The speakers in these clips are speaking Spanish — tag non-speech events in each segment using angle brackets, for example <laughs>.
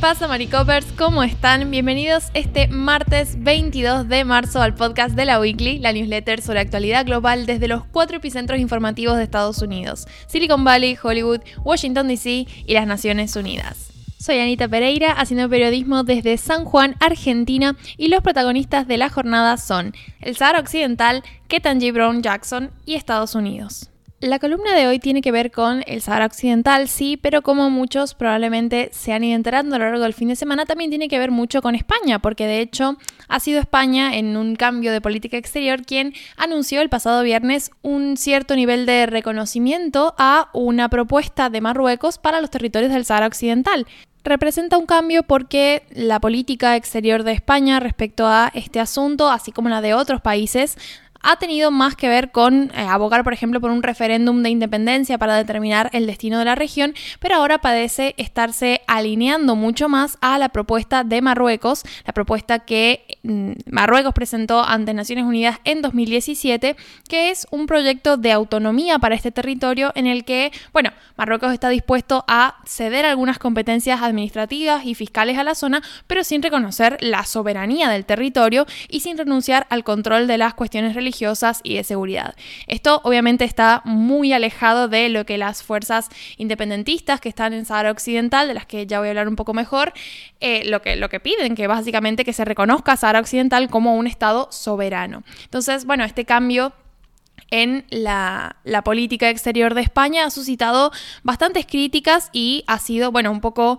pasa, Maricopers? ¿Cómo están? Bienvenidos este martes 22 de marzo al podcast de la Weekly, la newsletter sobre actualidad global desde los cuatro epicentros informativos de Estados Unidos: Silicon Valley, Hollywood, Washington DC y las Naciones Unidas. Soy Anita Pereira, haciendo periodismo desde San Juan, Argentina, y los protagonistas de la jornada son el Sahara Occidental, Ketanji Brown Jackson y Estados Unidos. La columna de hoy tiene que ver con el Sahara Occidental, sí, pero como muchos probablemente se han ido enterando a lo largo del fin de semana, también tiene que ver mucho con España, porque de hecho ha sido España en un cambio de política exterior quien anunció el pasado viernes un cierto nivel de reconocimiento a una propuesta de Marruecos para los territorios del Sahara Occidental. Representa un cambio porque la política exterior de España respecto a este asunto, así como la de otros países, ha tenido más que ver con eh, abogar, por ejemplo, por un referéndum de independencia para determinar el destino de la región, pero ahora parece estarse alineando mucho más a la propuesta de Marruecos, la propuesta que mm, Marruecos presentó ante Naciones Unidas en 2017, que es un proyecto de autonomía para este territorio en el que, bueno, Marruecos está dispuesto a ceder algunas competencias administrativas y fiscales a la zona, pero sin reconocer la soberanía del territorio y sin renunciar al control de las cuestiones religiosas y de seguridad. Esto obviamente está muy alejado de lo que las fuerzas independentistas que están en Sahara Occidental, de las que ya voy a hablar un poco mejor, eh, lo, que, lo que piden, que básicamente que se reconozca Sahara Occidental como un Estado soberano. Entonces, bueno, este cambio en la, política exterior de España ha suscitado bastantes críticas y ha sido, bueno, un poco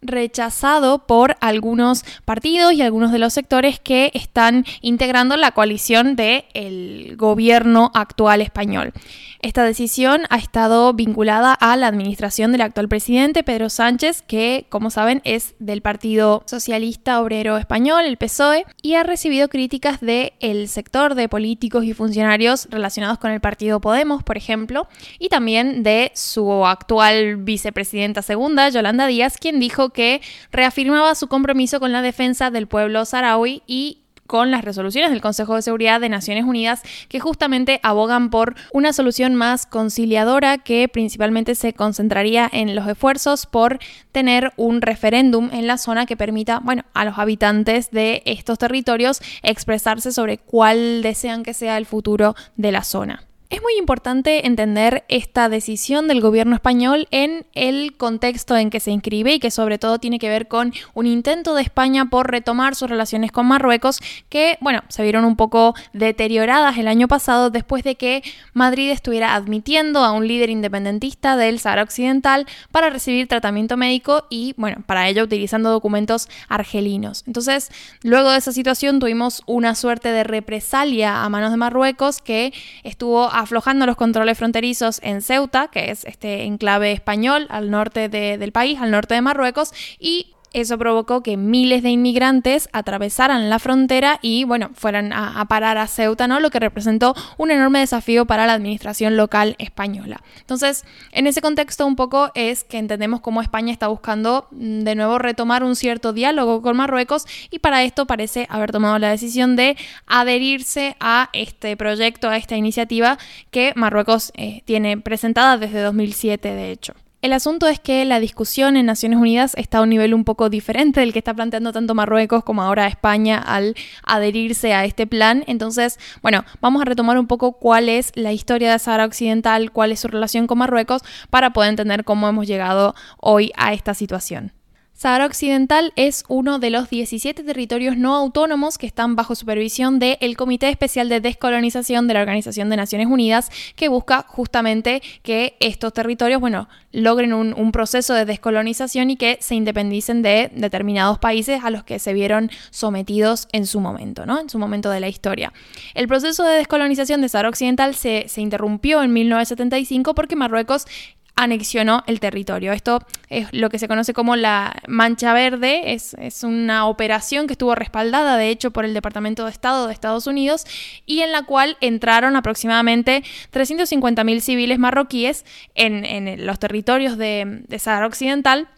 rechazado por algunos partidos y algunos de los sectores que están integrando la coalición del gobierno actual español. Esta decisión ha estado vinculada a la administración del actual presidente Pedro Sánchez, que como saben es del Partido Socialista Obrero Español, el PSOE, y ha recibido críticas del sector de políticos y funcionarios relacionados con el partido Podemos, por ejemplo, y también de su actual vicepresidenta segunda, Yolanda Díaz, quien dijo que reafirmaba su compromiso con la defensa del pueblo saharaui y con las resoluciones del Consejo de Seguridad de Naciones Unidas que justamente abogan por una solución más conciliadora que principalmente se concentraría en los esfuerzos por tener un referéndum en la zona que permita, bueno, a los habitantes de estos territorios expresarse sobre cuál desean que sea el futuro de la zona. Es muy importante entender esta decisión del gobierno español en el contexto en que se inscribe y que sobre todo tiene que ver con un intento de España por retomar sus relaciones con Marruecos que, bueno, se vieron un poco deterioradas el año pasado después de que Madrid estuviera admitiendo a un líder independentista del Sahara Occidental para recibir tratamiento médico y, bueno, para ello utilizando documentos argelinos. Entonces, luego de esa situación tuvimos una suerte de represalia a manos de Marruecos que estuvo aflojando los controles fronterizos en Ceuta, que es este enclave español al norte del país, al norte de Marruecos, y eso provocó que miles de inmigrantes atravesaran la frontera y, bueno, fueran a, parar a Ceuta, ¿no? Lo que representó un enorme desafío para la administración local española. Entonces, en ese contexto un poco es que entendemos cómo España está buscando mm, de nuevo retomar un cierto diálogo con Marruecos y para esto parece haber tomado la decisión de adherirse a este proyecto, a esta iniciativa que Marruecos eh, tiene presentada desde 2007, de hecho. El asunto es que la discusión en Naciones Unidas está a un nivel un poco diferente del que está planteando tanto Marruecos como ahora España al adherirse a este plan. Entonces, bueno, vamos a retomar un poco cuál es la historia de Sahara Occidental, cuál es su relación con Marruecos, para poder entender cómo hemos llegado hoy a esta situación. Sahara Occidental es uno de los 17 territorios no autónomos que están bajo supervisión del Comité Especial de Descolonización de la Organización de Naciones Unidas, que busca justamente que estos territorios, bueno, logren un, proceso de descolonización y que se independicen de determinados países a los que se vieron sometidos en su momento, ¿no? En su momento de la historia. El proceso de descolonización de Sahara Occidental se, se interrumpió en 1975 porque Marruecos anexionó el territorio. Esto es lo que se conoce como la Mancha Verde, es, una operación que estuvo respaldada de hecho por el Departamento de Estado de Estados Unidos y en la cual entraron aproximadamente 350.000 civiles marroquíes en, los territorios de, de Sahara Occidental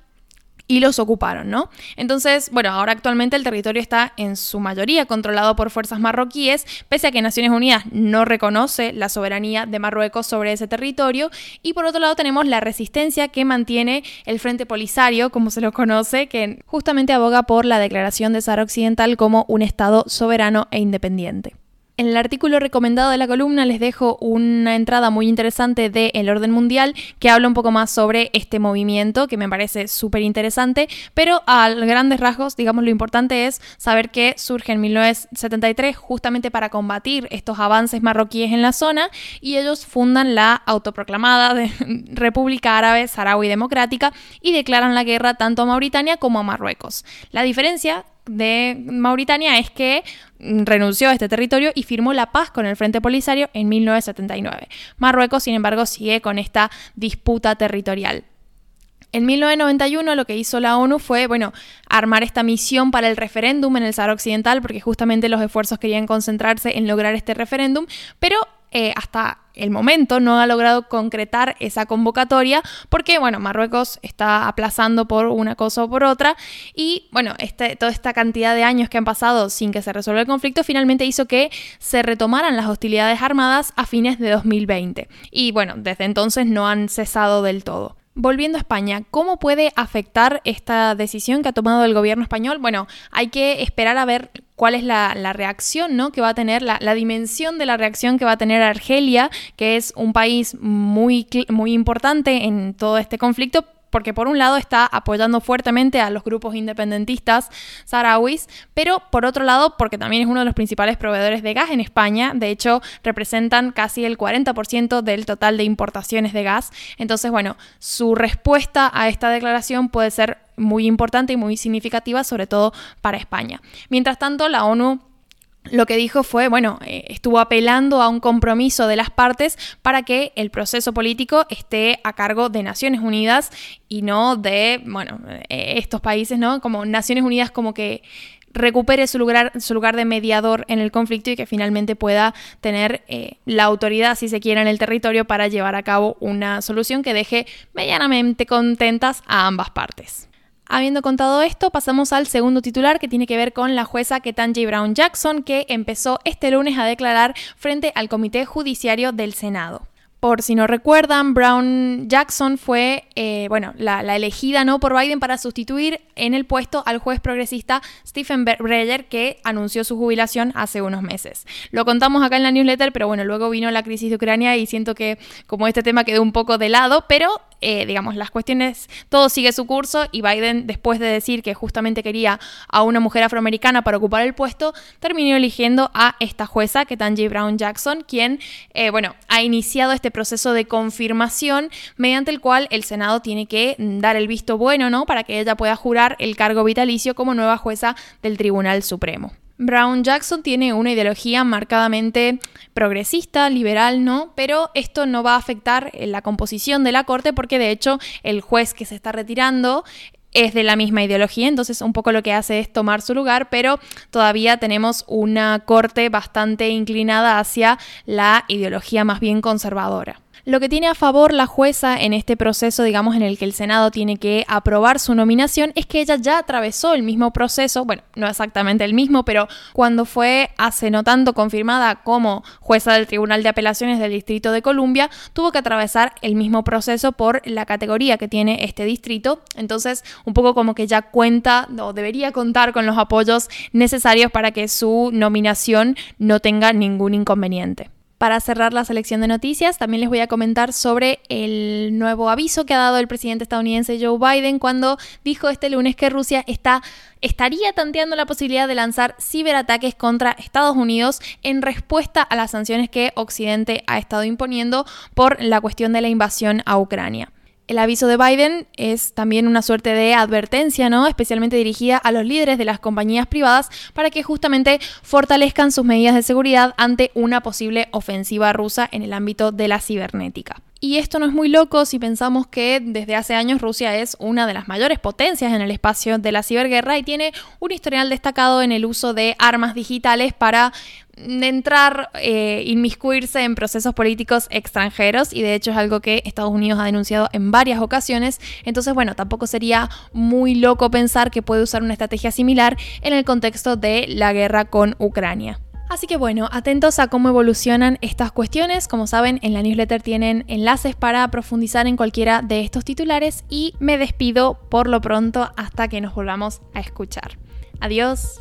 y los ocuparon, ¿no? Entonces, bueno, ahora actualmente el territorio está en su mayoría controlado por fuerzas marroquíes, pese a que Naciones Unidas no reconoce la soberanía de Marruecos sobre ese territorio. Y por otro lado tenemos la resistencia que mantiene el Frente Polisario, como se lo conoce, que justamente aboga por la declaración de Sahara Occidental como un Estado soberano e independiente. En el artículo recomendado de la columna les dejo una entrada muy interesante de El Orden Mundial que habla un poco más sobre este movimiento que me parece súper interesante, pero a grandes rasgos, digamos, lo importante es saber que surge en 1973 justamente para combatir estos avances marroquíes en la zona y ellos fundan la autoproclamada <laughs> República Árabe Saharaui Democrática y declaran la guerra tanto a Mauritania como a Marruecos. La diferencia de Mauritania es que renunció a este territorio y firmó la paz con el Frente Polisario en 1979. Marruecos, sin embargo, sigue con esta disputa territorial. En 1991 lo que hizo la ONU fue, bueno, armar esta misión para el referéndum en el Sahara Occidental, porque justamente los esfuerzos querían concentrarse en lograr este referéndum, pero eh, hasta el momento no ha logrado concretar esa convocatoria porque, bueno, Marruecos está aplazando por una cosa o por otra y, bueno, este, toda esta cantidad de años que han pasado sin que se resuelva el conflicto finalmente hizo que se retomaran las hostilidades armadas a fines de 2020 y, bueno, desde entonces no han cesado del todo. Volviendo a España, ¿cómo puede afectar esta decisión que ha tomado el gobierno español? Bueno, hay que esperar a ver cuál es la, reacción ¿no? que va a tener, la, dimensión de la reacción que va a tener Argelia, que es un país muy, muy importante en todo este conflicto, porque por un lado está apoyando fuertemente a los grupos independentistas saharauis, pero por otro lado porque también es uno de los principales proveedores de gas en España, de hecho representan casi el 40% del total de importaciones de gas, entonces bueno, su respuesta a esta declaración puede ser muy importante y muy significativa, sobre todo para España. Mientras tanto, la ONU lo que dijo fue, bueno, eh, estuvo apelando a un compromiso de las partes para que el proceso político esté a cargo de Naciones Unidas y no de, bueno, eh, estos países, ¿no? Como Naciones Unidas como que recupere su lugar, su lugar de mediador en el conflicto y que finalmente pueda tener eh, la autoridad, si se quiere, en el territorio para llevar a cabo una solución que deje medianamente contentas a ambas partes. Habiendo contado esto, pasamos al segundo titular que tiene que ver con la jueza Ketanji Brown Jackson, que empezó este lunes a declarar frente al Comité Judiciario del Senado. Por si no recuerdan, Brown Jackson fue, eh, bueno, la, elegida no por Biden para sustituir en el puesto al juez progresista Stephen Breyer, que anunció su jubilación hace unos meses. Lo contamos acá en la newsletter, pero bueno, luego vino la crisis de Ucrania y siento que como este tema quedó un poco de lado, pero eh, digamos, las cuestiones, todo sigue su curso y Biden, después de decir que justamente quería a una mujer afroamericana para ocupar el puesto, terminó eligiendo a esta jueza, Ketanji Brown Jackson, quien, eh, bueno, ha iniciado este proceso de confirmación mediante el cual el Senado tiene que dar el visto bueno, ¿no? Para que ella pueda jurar el cargo vitalicio como nueva jueza del Tribunal Supremo. Brown Jackson tiene una ideología marcadamente progresista, liberal, ¿no? Pero esto no va a afectar la composición de la corte porque de hecho el juez que se está retirando es de la misma ideología, entonces un poco lo que hace es tomar su lugar, pero todavía tenemos una corte bastante inclinada hacia la ideología más bien conservadora. Lo que tiene a favor la jueza en este proceso, digamos, en el que el Senado tiene que aprobar su nominación, es que ella ya atravesó el mismo proceso, bueno, no exactamente el mismo, pero cuando fue hace no tanto confirmada como jueza del Tribunal de Apelaciones del Distrito de Columbia, tuvo que atravesar el mismo proceso por la categoría que tiene este distrito. Entonces, un poco como que ya cuenta o debería contar con los apoyos necesarios para que su nominación no tenga ningún inconveniente. Para cerrar la selección de noticias, también les voy a comentar sobre el nuevo aviso que ha dado el presidente estadounidense Joe Biden cuando dijo este lunes que Rusia está, estaría tanteando la posibilidad de lanzar ciberataques contra Estados Unidos en respuesta a las sanciones que Occidente ha estado imponiendo por la cuestión de la invasión a Ucrania. El aviso de Biden es también una suerte de advertencia, ¿no? Especialmente dirigida a los líderes de las compañías privadas para que justamente fortalezcan sus medidas de seguridad ante una posible ofensiva rusa en el ámbito de la cibernética. Y esto no es muy loco si pensamos que desde hace años Rusia es una de las mayores potencias en el espacio de la ciberguerra y tiene un historial destacado en el uso de armas digitales para entrar, eh, inmiscuirse en procesos políticos extranjeros y de hecho es algo que Estados Unidos ha denunciado en varias ocasiones. Entonces, bueno, tampoco sería muy loco pensar que puede usar una estrategia similar en el contexto de la guerra con Ucrania. Así que bueno, atentos a cómo evolucionan estas cuestiones. Como saben, en la newsletter tienen enlaces para profundizar en cualquiera de estos titulares y me despido por lo pronto hasta que nos volvamos a escuchar. Adiós.